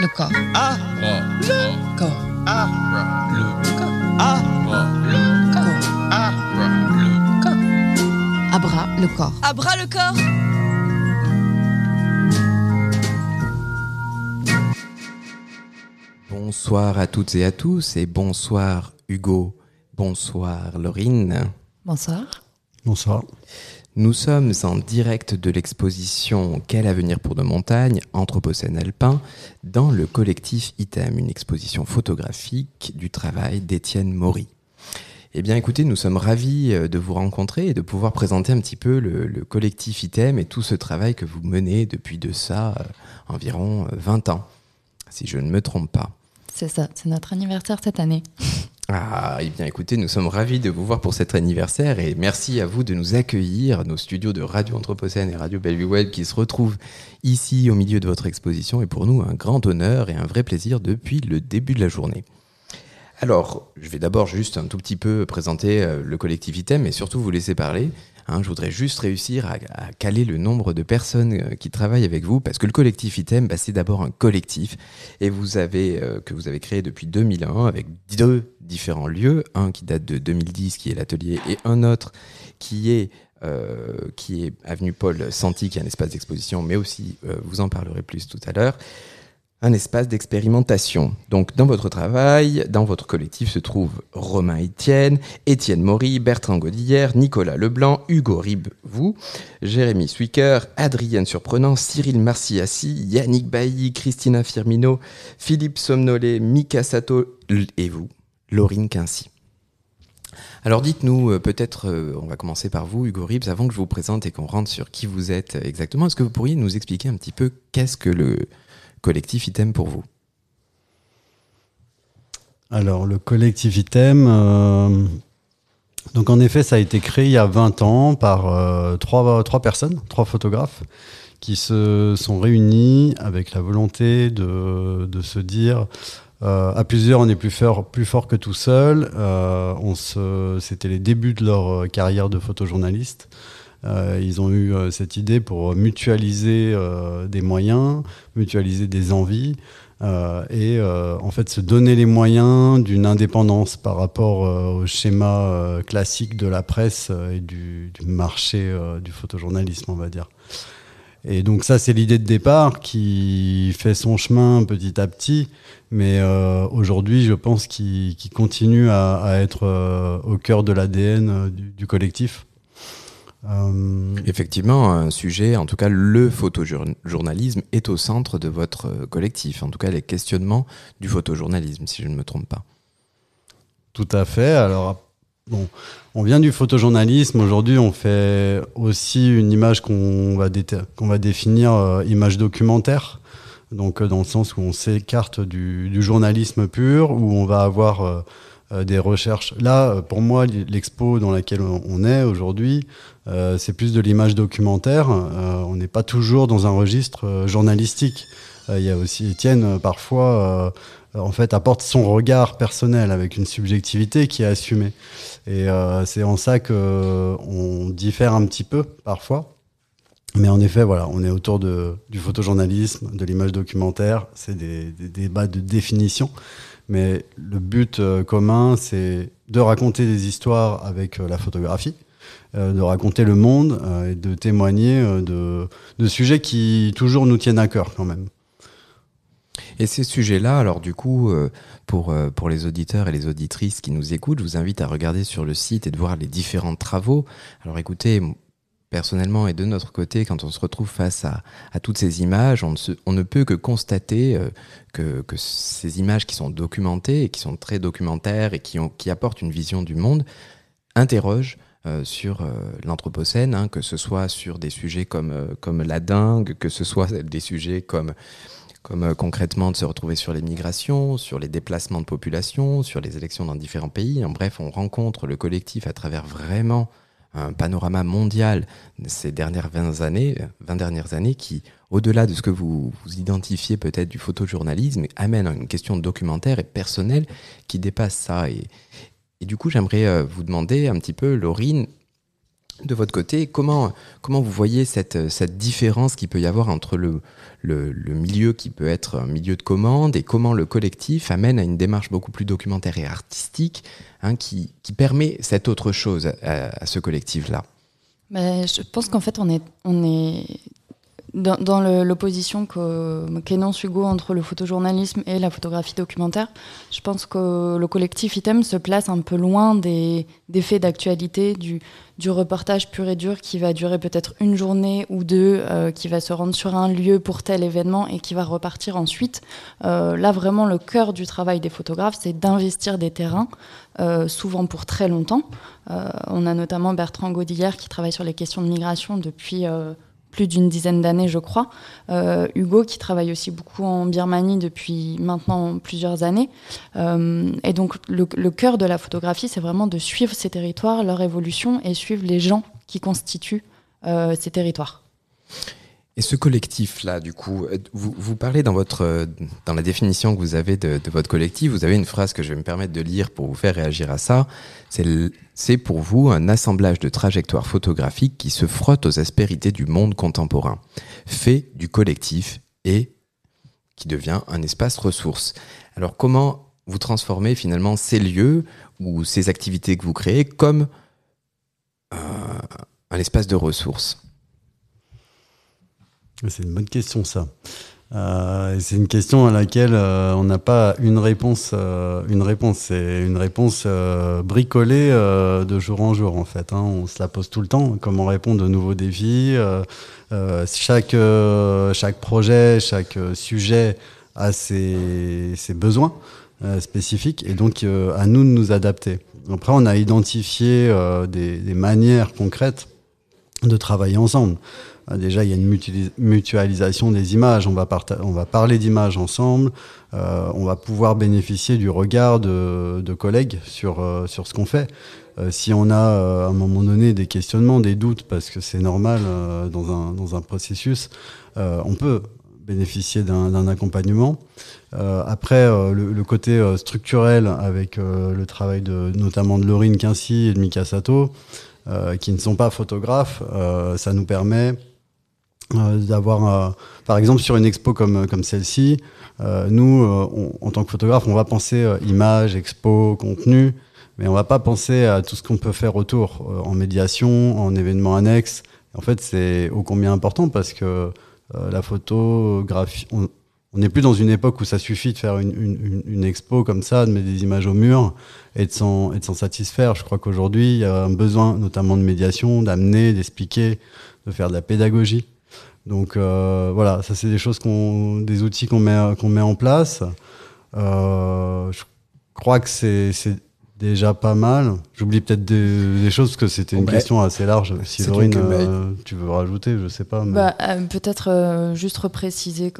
le corps. Ah, Le corps. ah, Le corps. ah, Le corps. ah, Le corps. Abra le corps. À bras le corps Bonsoir à toutes et à tous et bonsoir Hugo, bonsoir Laurine. Bonsoir. Bonsoir. Nous sommes en direct de l'exposition Quel avenir pour nos montagnes, Anthropocène alpin, dans le collectif ITEM, une exposition photographique du travail d'Étienne Maury. Eh bien écoutez, nous sommes ravis euh, de vous rencontrer et de pouvoir présenter un petit peu le, le collectif ITEM et tout ce travail que vous menez depuis de ça euh, environ euh, 20 ans, si je ne me trompe pas. C'est ça, c'est notre anniversaire cette année. Ah, eh bien écoutez, nous sommes ravis de vous voir pour cet anniversaire et merci à vous de nous accueillir, nos studios de Radio Anthropocène et Radio Bellevue Web qui se retrouvent ici au milieu de votre exposition et pour nous un grand honneur et un vrai plaisir depuis le début de la journée. Alors, je vais d'abord juste un tout petit peu présenter euh, le collectif Item et surtout vous laisser parler. Hein, je voudrais juste réussir à, caler le nombre de personnes euh, qui travaillent avec vous parce que le collectif Item, bah, c'est d'abord un collectif et vous avez euh, que vous avez créé depuis 2001 avec deux différents lieux, un qui date de 2010 qui est l'atelier et un autre qui est avenue Paul Santi qui est un espace d'exposition mais aussi vous en parlerez plus tout à l'heure un espace d'expérimentation. Donc, dans votre travail, dans votre collectif se trouvent Romain Etienne, Étienne Maury, Bertrand Godillère, Nicolas Leblanc, Hugo Rib, vous, Jérémy Swicker, Adrienne Surprenant, Cyril Marciassi, Yannick Bailly, Christina Firmino, Philippe Somnolé, Mika Sato et vous, Laurine Quincy. Alors dites-nous, euh, peut-être, euh, on va commencer par vous, Hugo Ribs, avant que je vous présente et qu'on rentre sur qui vous êtes exactement. Est-ce que vous pourriez nous expliquer un petit peu qu'est-ce que le collectif Item pour vous Alors, le collectif Item, euh, donc en effet, ça a été créé il y a 20 ans par euh, trois, trois personnes, trois photographes, qui se sont réunis avec la volonté de, de se dire euh, à plusieurs, on est plus fort, plus fort que tout seul. On se, c'était les débuts de leur carrière de photojournaliste. Euh, ils ont eu euh, cette idée pour mutualiser euh, des moyens, mutualiser des envies et en fait se donner les moyens d'une indépendance par rapport au schéma classique de la presse et du, marché du photojournalisme, on va dire. Et donc ça, c'est l'idée de départ qui fait son chemin petit à petit, mais aujourd'hui, je pense qu'il continue à, être au cœur de l'ADN du collectif. Euh, Effectivement, un sujet, en tout cas le photojournalisme est au centre de votre euh, collectif, en tout cas les questionnements du photojournalisme, si je ne me trompe pas. Tout à fait. Alors, bon, on vient du photojournalisme. Aujourd'hui, on fait aussi une image qu'on va, va définir euh, image documentaire. Donc, euh, dans le sens où on s'écarte du, du journalisme pur, où on va avoir des recherches. Là, pour moi, l'expo dans laquelle on est aujourd'hui, euh, c'est plus de l'image documentaire. Euh, on n'est pas toujours dans un registre euh, journalistique. Il y a aussi Étienne, parfois, en fait, apporte son regard personnel avec une subjectivité qui est assumée. Et c'est en ça que on diffère un petit peu parfois. Mais en effet, voilà, on est autour du photojournalisme, de l'image documentaire. C'est des, débats de définition. Mais le but commun, c'est de raconter des histoires avec la photographie, de raconter le monde euh, et de témoigner euh, de, de sujets qui toujours nous tiennent à cœur quand même. Et ces sujets-là, alors du coup, euh, pour, euh, pour les auditeurs et les auditrices qui nous écoutent, je vous invite à regarder sur le site et de voir les différents travaux. Alors écoutez, personnellement et de notre côté, quand on se retrouve face à, à toutes ces images, on ne, peut que constater euh, que, que ces images qui sont documentées et qui sont très documentaires et qui, ont, qui apportent une vision du monde interrogent euh, sur euh, l'Anthropocène, hein, que ce soit sur des sujets comme, euh, comme la dingue, que ce soit des sujets comme comme concrètement de se retrouver sur les migrations, sur les déplacements de population, sur les élections dans différents pays. En bref, on rencontre le collectif à travers vraiment un panorama mondial ces dernières 20 années, euh, 20 dernières années qui, au-delà de ce que vous, vous identifiez peut-être du photojournalisme, amène à une question documentaire et personnelle qui dépasse ça. Et, et du coup, j'aimerais euh, vous demander un petit peu, Laurine, de votre côté, comment, comment vous voyez cette, cette différence qu'il peut y avoir entre le, le, milieu qui peut être un milieu de commande et comment le collectif amène à une démarche beaucoup plus documentaire et artistique hein, qui, qui, permet cette autre chose à, ce collectif-là? Ben, Je pense qu'en fait, on est, on est dans, l'opposition qu'énonce Hugo entre le photojournalisme et la photographie documentaire, je pense que le collectif ITEM se place un peu loin des, faits d'actualité, du, reportage pur et dur qui va durer peut-être une journée ou deux, euh, qui va se rendre sur un lieu pour tel événement et qui va repartir ensuite. Euh, là, vraiment, le cœur du travail des photographes, c'est d'investir des terrains, euh, souvent pour très longtemps. on a notamment Bertrand Godillère qui travaille sur les questions de migration depuis plus d'une dizaine d'années, je crois. Euh, Hugo, qui travaille aussi beaucoup en Birmanie depuis maintenant plusieurs années. Euh, et donc, le, cœur de la photographie, c'est vraiment de suivre ces territoires, leur évolution et suivre les gens qui constituent euh, ces territoires. Et ce collectif-là, du coup, vous, vous, parlez dans, votre, dans la définition que vous avez de, votre collectif, vous avez une phrase que je vais me permettre de lire pour vous faire réagir à ça. C'est pour vous un assemblage de trajectoires photographiques qui se frottent aux aspérités du monde contemporain, fait du collectif et qui devient un espace ressource. Alors comment vous transformez finalement ces lieux ou ces activités que vous créez comme euh, un espace de ressources c'est une bonne question, ça. Euh, c'est une question à laquelle euh, on n'a pas une réponse. Euh, une réponse, c'est une réponse bricolée de jour en jour en fait. Hein. On se la pose tout le temps. Comment répondre aux nouveaux défis Chaque chaque projet, chaque sujet a ses, ses besoins spécifiques et donc à nous de nous adapter. Après, on a identifié des, des manières concrètes de travailler ensemble. Euh, déjà, il y a une mutualisation des images. On va, on va parler d'images ensemble. Euh, on va pouvoir bénéficier du regard de, de collègues sur, euh, sur ce qu'on fait. Euh, si on a à un moment donné des questionnements, des doutes, parce que c'est normal dans, un, dans un processus, on peut bénéficier d'un accompagnement. après, le, le, côté structurel avec le travail de, notamment de Laurine Quincy et de Mika Sato, qui ne sont pas photographes, ça nous permet euh, d'avoir, euh, par exemple, sur une expo comme, comme celle-ci, euh, nous, en tant que photographe, on va penser image, expo, contenu, mais on va pas penser à tout ce qu'on peut faire autour, en médiation, en événements annexes. En fait, c'est ô combien important parce que la photographie, on n'est plus dans une époque où ça suffit de faire une, une, une, expo comme ça, de mettre des images au mur et de s'en satisfaire. Je crois qu'aujourd'hui, il y a un besoin notamment de médiation, d'amener, d'expliquer, de faire de la pédagogie. Donc euh, voilà, ça c'est des choses qu'on, des outils qu'on met qu'on met en place. Euh, je crois que c'est déjà pas mal. J'oublie peut-être des, choses parce que c'était une question assez large. Si Laurine, euh, tu veux rajouter, je sais pas. Bah, peut-être juste repréciser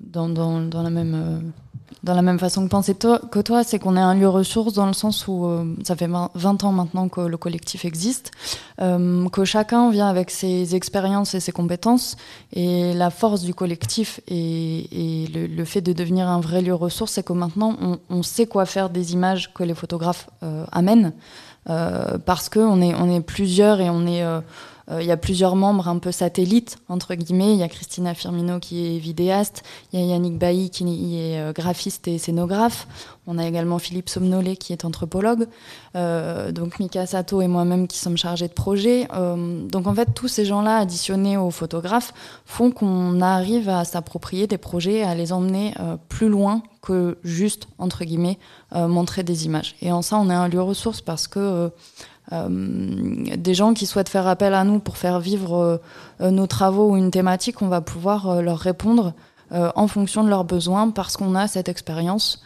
dans, dans, dans la même dans la même façon que penser toi, que toi, c'est qu'on est un lieu ressource dans le sens où euh, ça fait 20 ans maintenant que le collectif existe, euh, que chacun vient avec ses expériences et ses compétences, et la force du collectif et, le, fait de devenir un vrai lieu ressource, c'est que maintenant on, sait quoi faire des images que les photographes euh, amènent, parce qu'on est, on est plusieurs et on est il y a plusieurs membres un peu satellites, entre guillemets. Il y a Christina Firmino qui est vidéaste, il y a Yannick Bailly qui est euh, graphiste et scénographe. On a également Philippe Somnolé qui est anthropologue. Euh, donc Mika Sato et moi-même qui sommes chargés de projet. donc en fait, tous ces gens-là additionnés aux photographes font qu'on arrive à s'approprier des projets, à les emmener plus loin que juste, entre guillemets, montrer des images. Et en ça, on est un lieu ressource parce que euh, des gens qui souhaitent faire appel à nous pour faire vivre euh, nos travaux ou une thématique, on va pouvoir euh, leur répondre en fonction de leurs besoins parce qu'on a cette expérience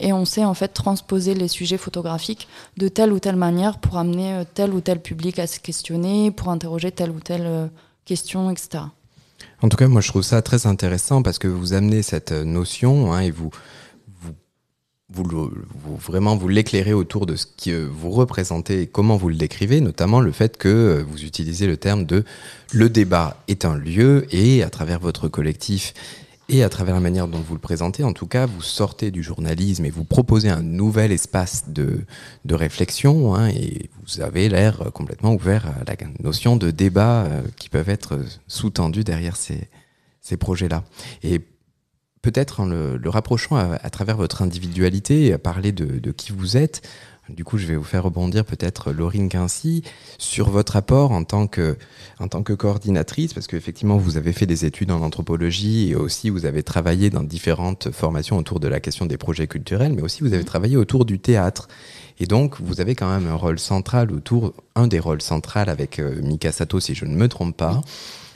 et on sait en fait transposer les sujets photographiques de telle ou telle manière pour amener tel ou tel public à se questionner, pour interroger telle ou telle question, etc. En tout cas, moi je trouve ça très intéressant parce que vous amenez cette notion hein, et vous, vous, vraiment vous l'éclairez autour de ce que vous représentez et comment vous le décrivez, notamment le fait que euh, vous utilisez le terme de le débat est un lieu et à travers votre collectif Et à travers la manière dont vous le présentez, en tout cas, vous sortez du journalisme et vous proposez un nouvel espace de, de réflexion, hein, et vous avez l'air complètement ouvert à la notion de débat euh, qui peuvent être sous-tendus derrière ces, ces projets-là. Et peut-être en le, le rapprochant à, à, travers votre individualité et à parler de, de qui vous êtes, du coup, je vais vous faire rebondir peut-être, Laurine Quincy, sur votre apport en tant que, en tant que coordinatrice, parce qu'effectivement, vous avez fait des études en anthropologie et aussi vous avez travaillé dans différentes formations autour de la question des projets culturels, mais aussi vous avez travaillé autour du théâtre. Et donc, vous avez quand même un rôle central autour, un des rôles centraux avec euh, Mika Sato, si je ne me trompe pas,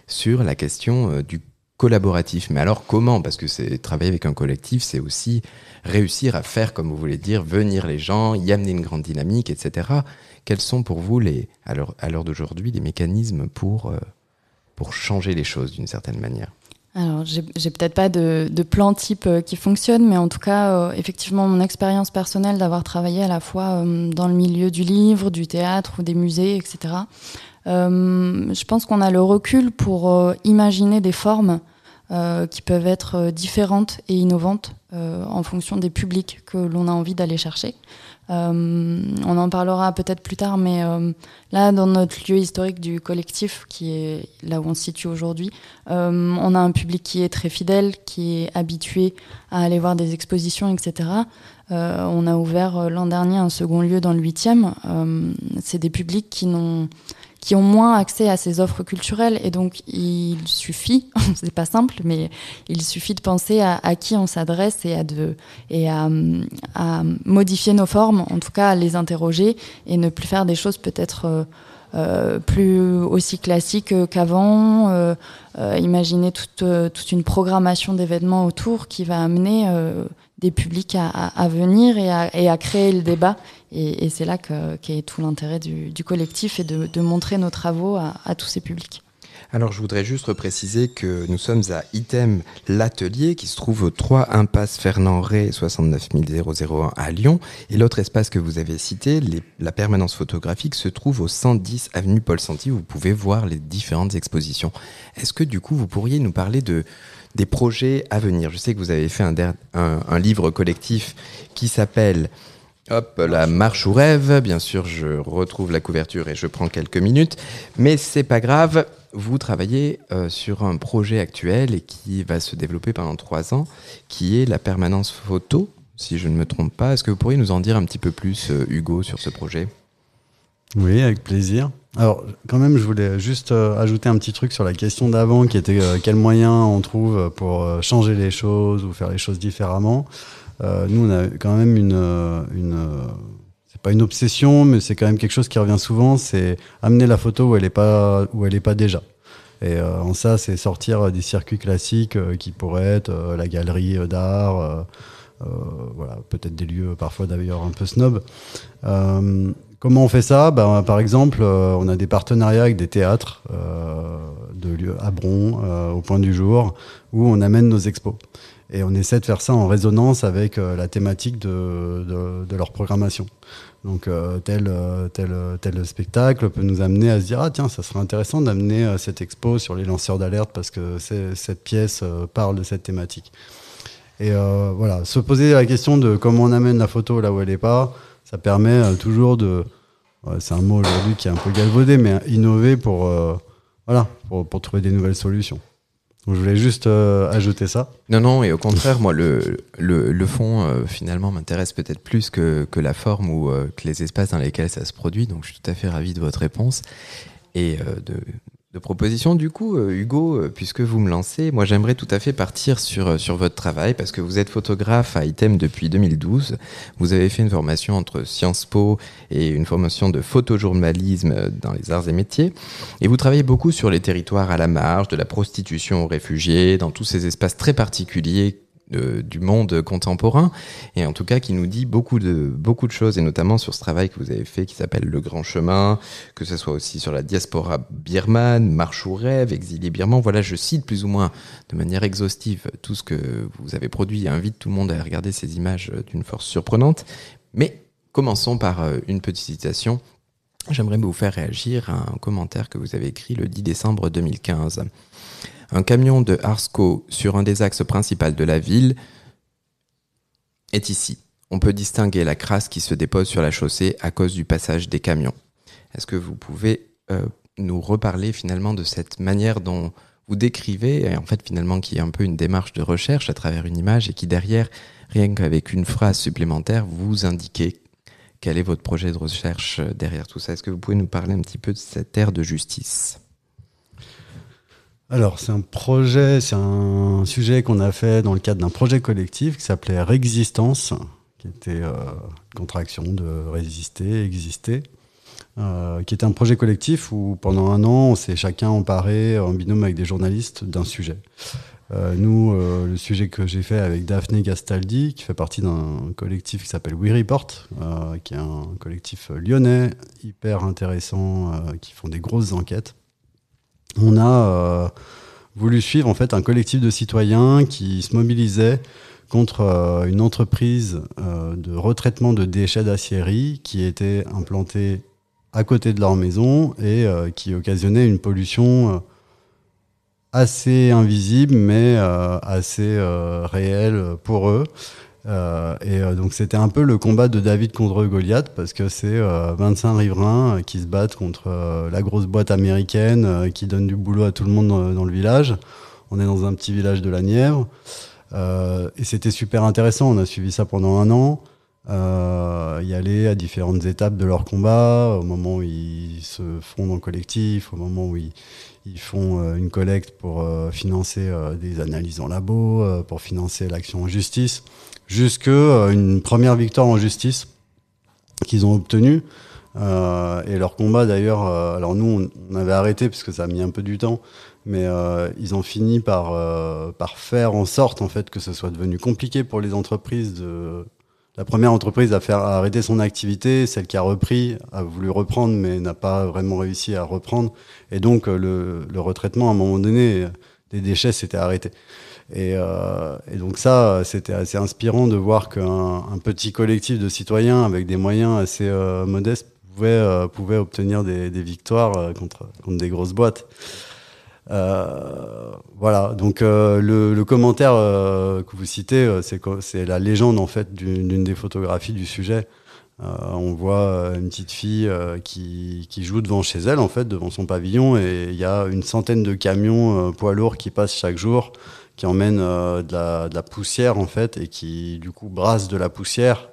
sur la question euh, du collaboratif. Mais alors comment? Parce que c'est travailler avec un collectif, c'est aussi réussir à faire, comme vous voulez dire, venir les gens, y amener une grande dynamique, etc. Quels sont pour vous, les, à l'heure d'aujourd'hui, les mécanismes pour, euh, pour changer les choses d'une certaine manière? Alors, j'ai peut-être pas de, plan type euh, qui fonctionne, mais en tout cas, euh, effectivement, mon expérience personnelle d'avoir travaillé à la fois dans le milieu du livre, du théâtre ou des musées, etc. Je pense qu'on a le recul pour imaginer des formes qui peuvent être différentes et innovantes en fonction des publics que l'on a envie d'aller chercher. Euh, on en parlera peut-être plus tard, mais euh, là, dans notre lieu historique du collectif, qui est là où on se situe aujourd'hui, euh, on a un public qui est très fidèle, qui est habitué à aller voir des expositions, etc. on a ouvert l'an dernier un second lieu dans le 8e. C'est des publics qui n'ont qui ont moins accès à ces offres culturelles. Et donc, il suffit, c'est pas simple, mais il suffit de penser à, qui on s'adresse et, à, de, et à, à, modifier nos formes, en tout cas à les interroger et ne plus faire des choses peut-être euh, euh, plus aussi classiques qu'avant. Euh, euh, imaginer toute, euh, toute une programmation d'événements autour qui va amener euh, des publics à, à, à venir et à, et à, créer le débat. Et, c'est là qu'est tout l'intérêt du, collectif et de, montrer nos travaux à, tous ces publics. Alors je voudrais juste préciser que nous sommes à Item l'atelier qui se trouve au 3 impasse Fernand Ré 69001 à Lyon et l'autre espace que vous avez cité, la permanence photographique se trouve au 110 avenue Paul Santi vous pouvez voir les différentes expositions. Est-ce que du coup vous pourriez nous parler de des projets à venir? Je sais que vous avez fait un livre collectif qui s'appelle Hop, la marche ou rêve. Bien sûr, je retrouve la couverture et je prends quelques minutes, mais c'est pas grave. Vous travaillez euh, sur un projet actuel et qui va se développer pendant trois ans, qui est la permanence photo, si je ne me trompe pas. Est-ce que vous pourriez nous en dire un petit peu plus, euh, Hugo, sur ce projet? Oui, avec plaisir. Alors, quand même, je voulais juste euh, ajouter un petit truc sur la question d'avant, qui était quels moyens on trouve pour changer les choses ou faire les choses différemment. Euh, nous, on a quand même une, une c'est pas une obsession, mais c'est quand même quelque chose qui revient souvent, c'est amener la photo où elle est pas, où elle est pas déjà. Et euh, en ça, c'est sortir des circuits classiques euh, qui pourraient être euh, la galerie d'art, voilà, peut-être des lieux parfois d'ailleurs un peu snob. comment on fait ça? Ben, Par exemple, on a des partenariats avec des théâtres de lieux à Bron, au point du jour, où on amène nos expos. Et on essaie de faire ça en résonance avec euh, la thématique de, de, leur programmation. Donc euh, tel, tel, tel spectacle peut nous amener à se dire ah tiens ça serait intéressant d'amener euh, cette expo sur les lanceurs d'alerte parce que cette pièce euh, parle de cette thématique. Et euh, voilà, se poser la question de comment on amène la photo là où elle n'est pas, ça permet euh, toujours de, c'est un mot aujourd'hui qui est un peu galvaudé, mais innover pour, voilà, pour trouver des nouvelles solutions. Je voulais juste euh, ajouter ça. Non, non, et au contraire, moi, le, le, fond, euh, finalement, m'intéresse peut-être plus que, que la forme ou euh, que les espaces dans lesquels ça se produit. Donc, je suis tout à fait ravi de votre réponse et de, de propositions. Du coup, euh, Hugo, euh, puisque vous me lancez, moi, j'aimerais tout à fait partir sur, euh, sur votre travail parce que vous êtes photographe à ITEM depuis 2012. Vous avez fait une formation entre Sciences Po et une formation de photojournalisme dans les arts et métiers. Et vous travaillez beaucoup sur les territoires à la marge, de la prostitution aux réfugiés, dans tous ces espaces très particuliers du monde contemporain et en tout cas qui nous dit beaucoup de beaucoup de choses et notamment sur ce travail que vous avez fait qui s'appelle le grand chemin que ce soit aussi sur la diaspora birmane marche ou rêve exilé birman. Voilà je cite plus ou moins de manière exhaustive tout ce que vous avez produit et invite tout le monde à regarder ces images d'une force surprenante. Mais commençons par une petite citation. J'aimerais vous faire réagir à un commentaire que vous avez écrit le 10 décembre 2015. Un camion de Arsco sur un des axes principaux de la ville est ici. On peut distinguer la crasse qui se dépose sur la chaussée à cause du passage des camions. Est-ce que vous pouvez euh, nous reparler finalement de cette manière dont vous décrivez, et en fait finalement qui est un peu une démarche de recherche à travers une image et qui derrière, rien qu'avec une phrase supplémentaire, vous indiquez quel est votre projet de recherche derrière tout ça? Est-ce que vous pouvez nous parler un petit peu de cette ère de justice? Alors, c'est un projet, c'est un sujet qu'on a fait dans le cadre d'un projet collectif qui s'appelait Résistance, qui était euh, contraction de résister, exister, euh, qui était un projet collectif où pendant un an, on s'est chacun emparé en binôme avec des journalistes d'un sujet. Euh, nous, le sujet que j'ai fait avec Daphné Gastaldi, qui fait partie d'un collectif qui s'appelle We Report, qui est un collectif lyonnais hyper intéressant, qui font des grosses enquêtes. On a euh, voulu suivre en fait un collectif de citoyens qui se mobilisait contre euh, une entreprise euh, de retraitement de déchets d'acierie qui était implantée à côté de leur maison et qui occasionnait une pollution assez invisible mais assez réelle pour eux. Euh, et euh, donc c'était un peu le combat de David contre Goliath parce que c'est euh, 25 riverains euh, qui se battent contre la grosse boîte américaine qui donne du boulot à tout le monde dans, dans le village. On est dans un petit village de la Nièvre. Et c'était super intéressant. On a suivi ça pendant un an. Y aller à différentes étapes de leur combat, au moment où ils se font dans le collectif, au moment où ils, ils font euh, une collecte pour euh, financer euh, des analyses en labo, pour financer l'action en justice, jusque une première victoire en justice qu'ils ont obtenue. Euh, et leur combat d'ailleurs, euh, alors nous on, avait arrêté parce que ça a mis un peu du temps, mais euh, ils ont fini par, par faire en sorte en fait que ce soit devenu compliqué pour les entreprises de la première entreprise à faire arrêter son activité, celle qui a repris a voulu reprendre mais n'a pas vraiment réussi à reprendre et donc euh, le, retraitement à un moment donné euh, des déchets s'était arrêté. Et, euh, donc ça, c'était assez inspirant de voir qu'un un petit collectif de citoyens avec des moyens assez euh, modestes pouvait, obtenir des, victoires contre des grosses boîtes. Euh, voilà, donc euh, le, commentaire euh, que vous citez, c'est la légende en fait d'une des photographies du sujet. On voit une petite fille qui, joue devant chez elle, en fait, devant son pavillon, et il y a une centaine de camions poids lourds qui passent chaque jour, qui emmènent de, la, de la poussière, en fait, et qui, du coup, brassent de la poussière.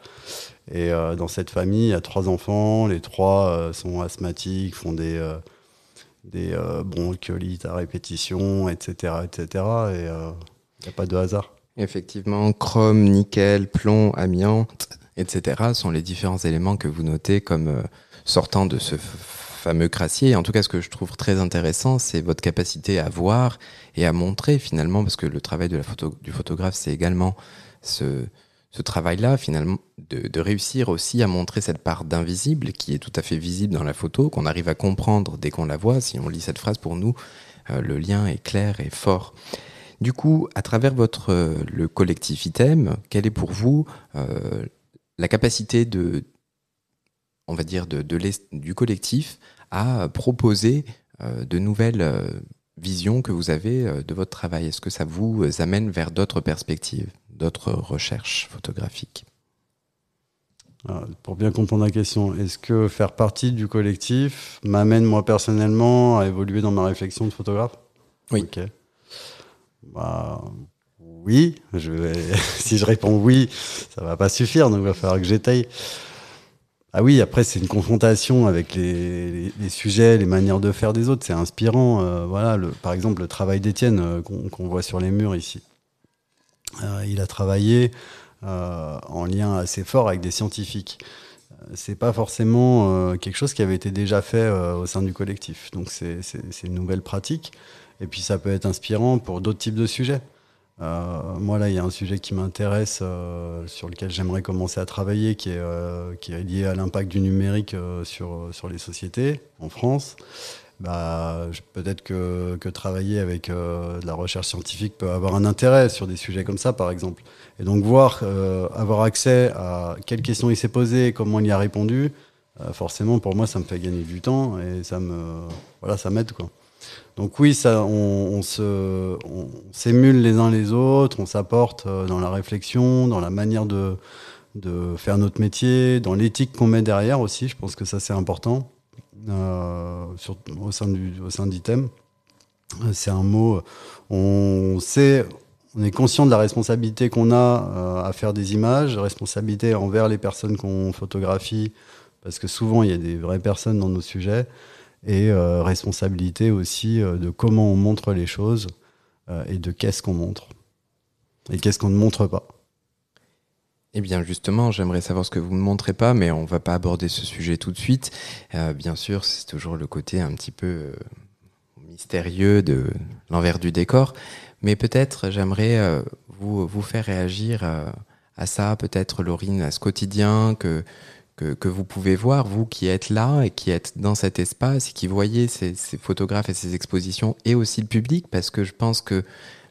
Et dans cette famille, il y a trois enfants, les trois sont asthmatiques, font des, des euh, bronchiolites à répétition, etc., etc., et euh, il n'y a pas de hasard. Effectivement, chrome, nickel, plomb, amiante, etc. sont les différents éléments que vous notez comme euh, sortant de ce fameux crassier. En tout cas, ce que je trouve très intéressant, c'est votre capacité à voir et à montrer finalement, parce que le travail de la photo, du photographe, c'est également ce, ce travail-là, finalement, de, réussir aussi à montrer cette part d'invisible qui est tout à fait visible dans la photo, qu'on arrive à comprendre dès qu'on la voit. Si on lit cette phrase, pour nous, euh, le lien est clair et fort. Du coup, à travers votre euh, le collectif item, quelle est pour vous euh, la capacité de, on va dire, de, de du collectif à proposer de nouvelles visions que vous avez de votre travail? Est-ce que ça vous amène vers d'autres perspectives, d'autres recherches photographiques Alors, pour bien comprendre la question, est-ce que faire partie du collectif m'amène moi personnellement à évoluer dans ma réflexion de photographe? Oui. Ok. Bah, oui. Je vais... si je réponds oui, ça va pas suffire, donc il va falloir que j'étaye. Ah oui, après c'est une confrontation avec les, les- les sujets, les manières de faire des autres. C'est inspirant. euh, voilà, le, par exemple le travail d'Étienne euh, qu'on qu'on voit sur les murs ici. Euh, il a travaillé euh, en lien assez fort avec des scientifiques. Euh, C'est pas forcément quelque chose qui avait été déjà fait au sein du collectif. Donc c'est une nouvelle pratique. Et puis ça peut être inspirant pour d'autres types de sujets. Moi là, il y a un sujet qui m'intéresse, sur lequel j'aimerais commencer à travailler, qui est, qui est lié à l'impact du numérique sur, sur les sociétés en France. Bah, peut-être que, travailler avec euh, de la recherche scientifique peut avoir un intérêt sur des sujets comme ça, par exemple. Et donc voir, euh, avoir accès à quelles questions il s'est posé, comment il y a répondu, forcément, pour moi, ça me fait gagner du temps et ça me, voilà, ça m'aide. Donc oui, on, s'émule les uns les autres, on s'apporte dans la réflexion, dans la manière de faire notre métier, dans l'éthique qu'on met derrière aussi. Je pense que ça c'est important euh, au sein du au d'ITEM. C'est un mot. On sait, on est conscient de la responsabilité qu'on a euh, à faire des images, responsabilité envers les personnes qu'on photographie, parce que souvent il y a des vraies personnes dans nos sujets, et euh, responsabilité aussi de comment on montre les choses et de qu'est-ce qu'on montre et qu'est-ce qu'on ne montre pas. Eh bien, justement, j'aimerais savoir ce que vous ne montrez pas, mais on va pas aborder ce sujet tout de suite. Euh, bien sûr, c'est toujours le côté un petit peu euh, mystérieux de l'envers du décor. Mais peut-être, j'aimerais euh, vous, vous faire réagir à ça, peut-être, Laurine, à ce quotidien que, que, que, vous pouvez voir, vous qui êtes là et qui êtes dans cet espace et qui voyez ces, ces photographes et ces expositions et aussi le public, parce que je pense que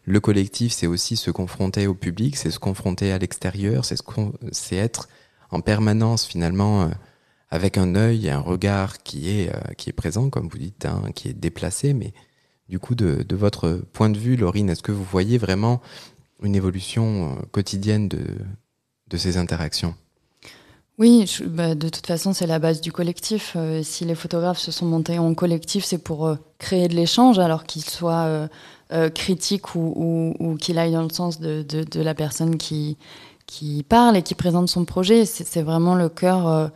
le collectif, c'est aussi se confronter au public, c'est se confronter à l'extérieur, c'est être en permanence finalement euh, avec un œil et un regard qui est, euh, qui est présent, comme vous dites, hein, qui est déplacé. Mais du coup, de, votre point de vue, Laurine, est-ce que vous voyez vraiment une évolution euh, quotidienne de, de ces interactions? Oui, bah, de toute façon, c'est la base du collectif. si les photographes se sont montés en collectif, c'est pour créer de l'échange, alors qu'il soit euh, critique ou, ou, qu'il aille dans le sens de, de, de, la personne qui, qui parle et qui présente son projet. C'est vraiment le cœur, euh,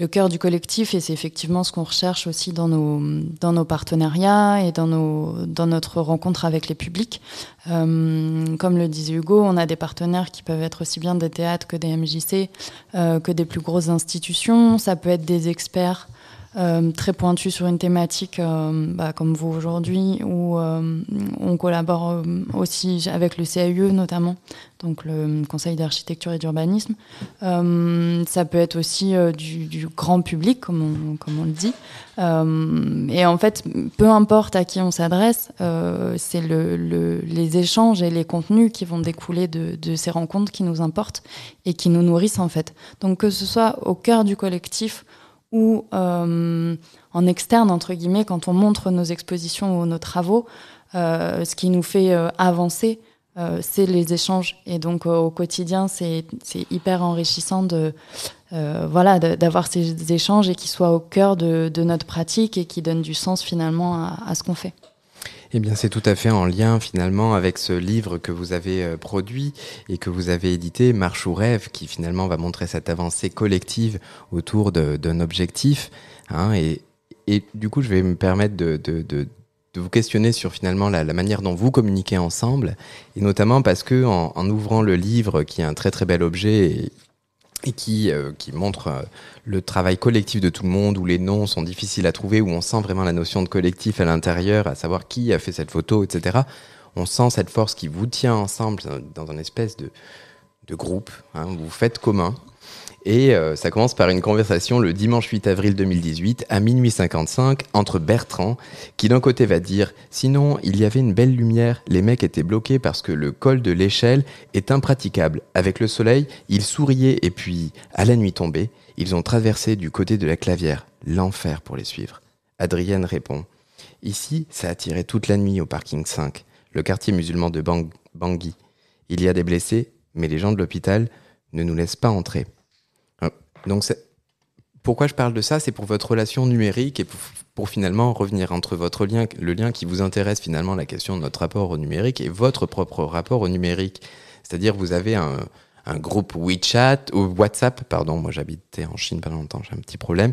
le cœur du collectif et c'est effectivement ce qu'on recherche aussi dans nos, dans nos partenariats et dans, nos, dans notre rencontre avec les publics. Euh, comme le disait Hugo, on a des partenaires qui peuvent être aussi bien des théâtres que des MJC, que des plus grosses institutions. Ça peut être des experts euh, très pointu sur une thématique euh, bah, comme vous aujourd'hui, où euh, on collabore aussi avec le CAUE notamment, donc le Conseil d'architecture et d'urbanisme. ça peut être aussi du, du, grand public, comme on, comme on le dit. et en fait, peu importe à qui on s'adresse, c'est le, le, les échanges et les contenus qui vont découler de, de ces rencontres qui nous importent et qui nous nourrissent en fait. Donc que ce soit au cœur du collectif, ou euh, en externe, entre guillemets, quand on montre nos expositions ou nos travaux, euh, ce qui nous fait euh, avancer, euh, c'est les échanges. Et donc au quotidien, c'est hyper enrichissant de voilà d'avoir ces échanges et qui soient au cœur de, de, notre pratique et qui donnent du sens finalement à, à ce qu'on fait. Eh bien, c'est tout à fait en lien finalement avec ce livre que vous avez euh, produit et que vous avez édité, Marche ou rêve, qui finalement va montrer cette avancée collective autour d'un objectif. Hein, et, du coup, je vais me permettre de, vous questionner sur finalement la, la, manière dont vous communiquez ensemble, et notamment parce que en, en, ouvrant le livre, qui est un très très bel objet, et et qui, euh, qui montre euh, le travail collectif de tout le monde, où les noms sont difficiles à trouver, où on sent vraiment la notion de collectif à l'intérieur, à savoir qui a fait cette photo, etc. On sent cette force qui vous tient ensemble dans un espèce de, de groupe, hein, vous faites commun. Et euh, ça commence par une conversation le dimanche 8 avril 2018 à minuit 55 entre Bertrand, qui d'un côté va dire Sinon, il y avait une belle lumière, les mecs étaient bloqués parce que le col de l'échelle est impraticable. Avec le soleil, ils souriaient et puis, à la nuit tombée, ils ont traversé du côté de la clavière. L'enfer pour les suivre. Adrienne répond Ici, ça a tiré toute la nuit au parking 5, le quartier musulman de Bang Bangui. Il y a des blessés, mais les gens de l'hôpital ne nous laissent pas entrer. Donc, pourquoi je parle de ça? C'est pour votre relation numérique et pour, finalement revenir entre votre lien, le lien qui vous intéresse finalement, la question de notre rapport au numérique et votre propre rapport au numérique. C'est-à-dire, vous avez un, groupe WeChat ou WhatsApp, pardon, moi j'habitais en Chine pas longtemps, j'ai un petit problème,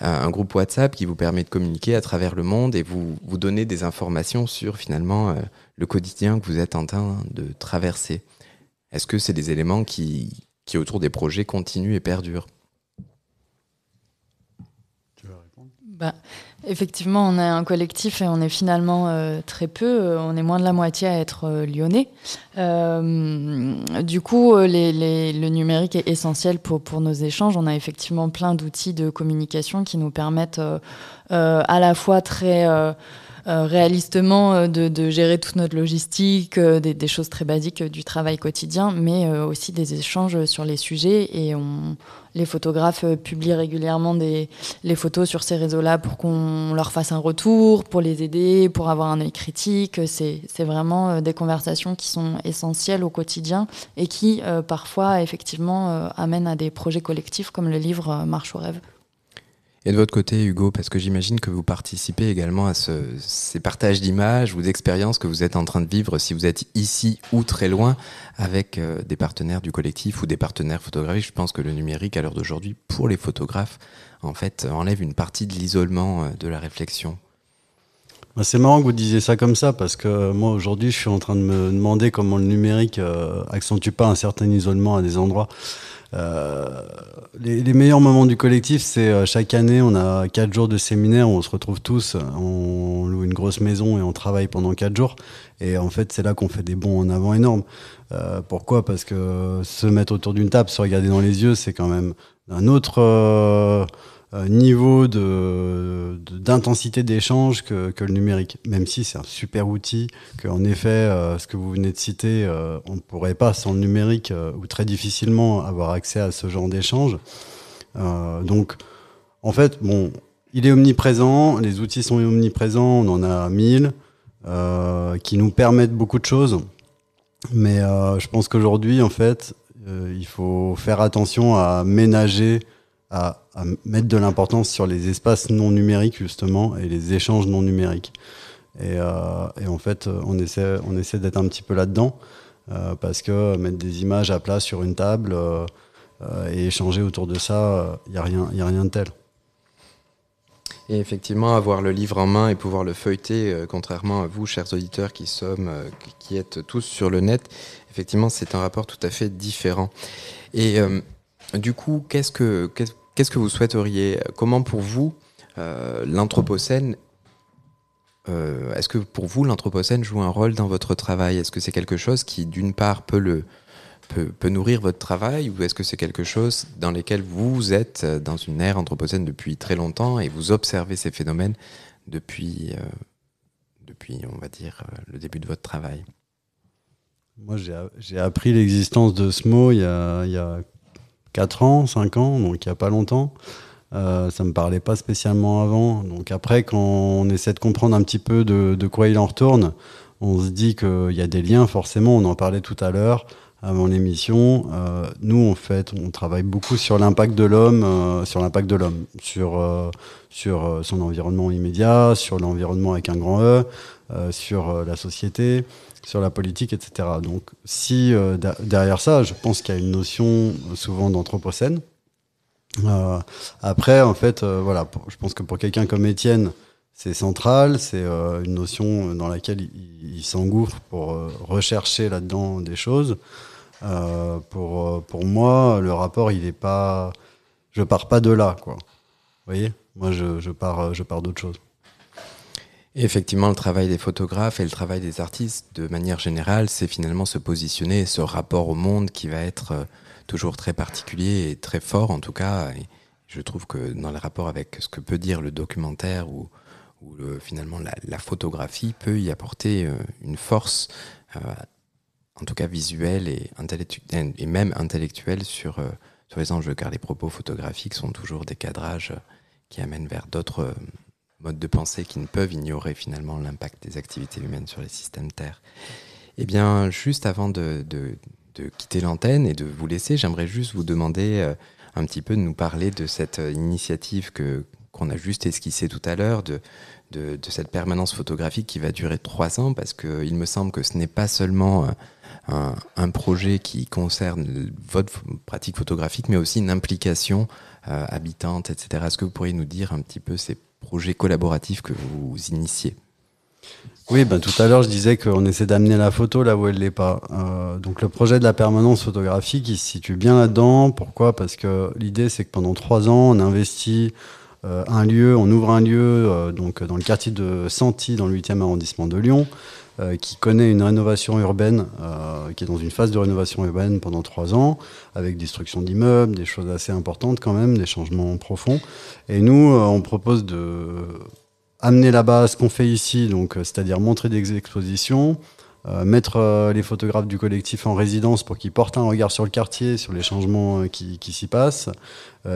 un groupe WhatsApp qui vous permet de communiquer à travers le monde et vous vous donner des informations sur finalement euh, le quotidien que vous êtes en train de traverser. Est-ce que c'est des éléments qui, qui autour des projets continuent et perdurent? Bah, effectivement, on est un collectif et on est finalement euh, très peu. Euh, on est moins de la moitié à être euh, lyonnais. Du coup, le numérique est essentiel pour nos échanges. On a effectivement plein d'outils de communication qui nous permettent à la fois très réalistement de, gérer toute notre logistique, des, des, choses très basiques du travail quotidien, mais aussi des échanges sur les sujets. Et on, les photographes euh, publient régulièrement des, les photos sur ces réseaux-là pour qu'on leur fasse un retour, pour les aider, pour avoir un œil critique. C'est vraiment euh, des conversations qui sont essentielles au quotidien et qui euh, parfois effectivement amènent à des projets collectifs comme le livre Marche au rêve. Et de votre côté, Hugo, parce que j'imagine que vous participez également à ce, ces partages d'images ou d'expériences que vous êtes en train de vivre si vous êtes ici ou très loin avec euh, des partenaires du collectif ou des partenaires photographiques. Je pense que le numérique, à l'heure d'aujourd'hui, pour les photographes, en fait, enlève une partie de l'isolement euh, de la réflexion. Bah, c'est marrant que vous disiez ça comme ça, parce que moi, aujourd'hui, je suis en train de me demander comment le numérique euh, accentue pas un certain isolement à des endroits. Euh, les, les, meilleurs moments du collectif, c'est euh, chaque année, on a quatre jours de séminaire on se retrouve tous, on loue une grosse maison et on travaille pendant quatre jours. Et en fait, c'est là qu'on fait des bons en avant énormes. Euh, pourquoi? Parce que se mettre autour d'une table, se regarder dans les yeux, c'est quand même un autre euh, euh, niveau de, d'intensité d'échange que, que, le numérique, même si c'est un super outil, qu'en effet, euh, ce que vous venez de citer, euh, on ne pourrait pas sans le numérique ou très difficilement avoir accès à ce genre d'échange. donc, en fait, bon, il est omniprésent, les outils sont omniprésents, on en a mille, qui nous permettent beaucoup de choses. Mais je pense qu'aujourd'hui, en fait, il faut faire attention à ménager à, mettre de l'importance sur les espaces non numériques justement et les échanges non numériques. Et, euh, en fait, on essaie, on essaie d'être un petit peu là-dedans euh, parce que mettre des images à plat sur une table euh, et échanger autour de ça, il n'y a, rien, a rien de tel. Et effectivement, avoir le livre en main et pouvoir le feuilleter, contrairement à vous, chers auditeurs, qui sommes, qui êtes tous sur le net, effectivement, c'est un rapport tout à fait différent. Et du coup, qu'est-ce que, Qu'est-ce que vous souhaiteriez Comment pour vous, euh, l'Anthropocène, euh, est-ce que pour vous, l'Anthropocène joue un rôle dans votre travail? Est-ce que c'est quelque chose qui, d'une part, peut, le, peut, nourrir votre travail ou est-ce que c'est quelque chose dans lequel vous êtes dans une ère Anthropocène depuis très longtemps et vous observez ces phénomènes depuis, euh, depuis on va dire, le début de votre travail? Moi, j'ai appris l'existence de ce mot il y a 4 ans, 5 ans, donc il n'y a pas longtemps. Euh, ça me parlait pas spécialement avant. Donc après, quand on essaie de comprendre un petit peu de, quoi il en retourne, on se dit qu'il y a des liens, forcément, on en parlait tout à l'heure avant l'émission. Euh, nous, en fait, on travaille beaucoup sur l'impact de l'homme, euh, sur l'impact de l'homme, sur son environnement immédiat, sur l'environnement avec un grand E, sur la société sur la politique, etc. Donc, si euh, derrière ça, je pense qu'il y a une notion euh, souvent d'anthropocène. Euh, après, en fait, voilà, je pense que pour quelqu'un comme Étienne, c'est central, c'est une notion dans laquelle il, il s'engouffre pour rechercher là-dedans des choses. pour, pour moi, le rapport, il est pas. Je pars pas de là, quoi. Vous voyez? Moi, je, je pars, je pars d'autre chose effectivement, le travail des photographes et le travail des artistes, de manière générale, c'est finalement se positionner, ce rapport au monde qui va être euh, toujours très particulier et très fort, en tout cas. Je trouve que dans le rapport avec ce que peut dire le documentaire ou, ou le, finalement la, photographie peut y apporter euh, une force, euh, en tout cas visuelle et, et même intellectuelle sur, sur les enjeux, car les propos photographiques sont toujours des cadrages qui amènent vers d'autres modes de pensée qui ne peuvent ignorer finalement l'impact des activités humaines sur les systèmes Terre. Eh bien, juste avant de, de, de quitter l'antenne et de vous laisser, j'aimerais juste vous demander euh, un petit peu de nous parler de cette euh, initiative que qu'on a juste esquissée tout à l'heure, de, de, cette permanence photographique qui va durer trois ans, parce qu'il me semble que ce n'est pas seulement euh, un, projet qui concerne votre pratique photographique, mais aussi une implication habitante, etc. Est-ce que vous pourriez nous dire un petit peu ces projet collaboratif que vous initiez oui, ben, tout à l'heure, je disais qu'on essaie d'amener la photo là où elle n'est pas. Euh, donc le projet de la permanence photographique, il se situe bien là-dedans. Pourquoi? Parce que l'idée, c'est que pendant trois ans, on investit euh, un lieu, on ouvre un lieu euh, donc dans le quartier de Santi, dans le 8e arrondissement de Lyon, euh, qui connaît une rénovation urbaine, euh, qui est dans une phase de rénovation urbaine pendant trois ans, avec destruction d'immeubles, des choses assez importantes quand même, des changements profonds. Et nous, euh, on propose de amener là-bas ce qu'on fait ici, donc c'est-à-dire montrer des expositions, mettre les photographes du collectif en résidence pour qu'ils portent un regard sur le quartier, sur les changements qui, qui s'y passent,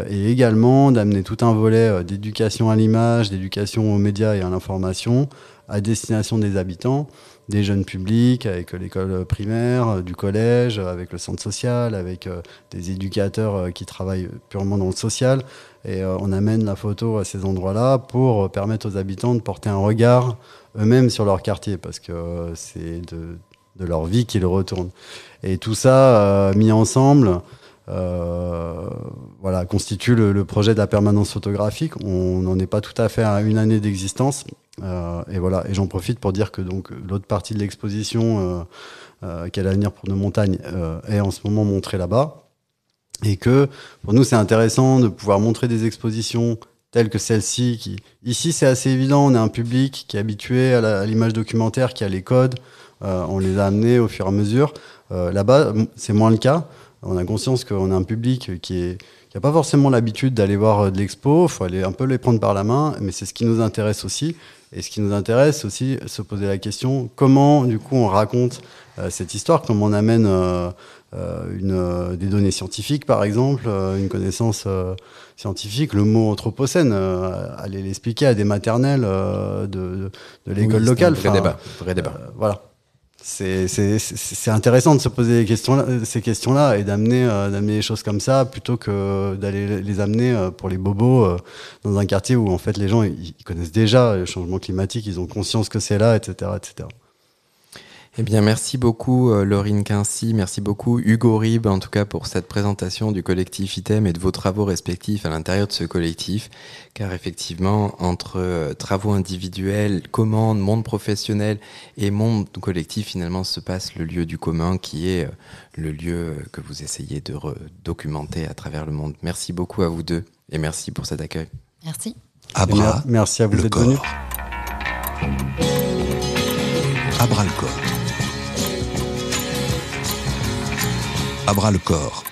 et également d'amener tout un volet d'éducation à l'image, d'éducation aux médias et à l'information à destination des habitants des jeunes publics, avec l'école primaire, du collège, avec le centre social, avec euh, des éducateurs euh, qui travaillent purement dans le social. Et euh, on amène la photo à ces endroits-là pour permettre aux habitants de porter un regard eux-mêmes sur leur quartier, parce que c'est de, leur vie qu'ils retournent. Et tout ça mis ensemble, voilà, constitue le, le, projet de la permanence photographique. On n'en est pas tout à fait à une année d'existence, euh, et voilà, et j'en profite pour dire que donc l'autre partie de l'exposition, euh, euh, qui est l'avenir pour nos montagnes, est en ce moment montrée là-bas, et que pour nous c'est intéressant de pouvoir montrer des expositions telles que celle-ci. Qui ici c'est assez évident, on a un public qui est habitué à l'image documentaire, qui a les codes, on les a amenés au fur et à mesure. là-bas c'est moins le cas. On a conscience qu'on a un public qui est qui n'a pas forcément l'habitude d'aller voir de l'expo, il faut aller un peu les prendre par la main, mais c'est ce qui nous intéresse aussi. Et ce qui nous intéresse aussi, se poser la question comment, du coup, on raconte euh, cette histoire, comment on amène euh, euh, une, des données scientifiques, par exemple, une connaissance scientifique, le mot anthropocène, aller l'expliquer à des maternelles de, de, l'école locale. Vrai débat. Vrai débat. voilà c'est intéressant de se poser questions ces questions-là et d'amener euh, d'amener les choses comme ça plutôt que d'aller les amener euh, pour les bobos euh, dans un quartier où en fait les gens ils, connaissent déjà le changement climatique, ils ont conscience que c'est là, etc., etc. Eh bien, merci beaucoup euh, Laurine Quincy, merci beaucoup Hugo Rib, en tout cas pour cette présentation du collectif ITEM et de vos travaux respectifs à l'intérieur de ce collectif, car effectivement, entre euh, travaux individuels, commandes, monde professionnel et monde collectif, finalement, se passe le lieu du commun qui est euh, le lieu que vous essayez de documenter à travers le monde. Merci beaucoup à vous deux et merci pour cet accueil. Merci. Abra, merci à vous d'être venus. Abra le corps. À bras le corps.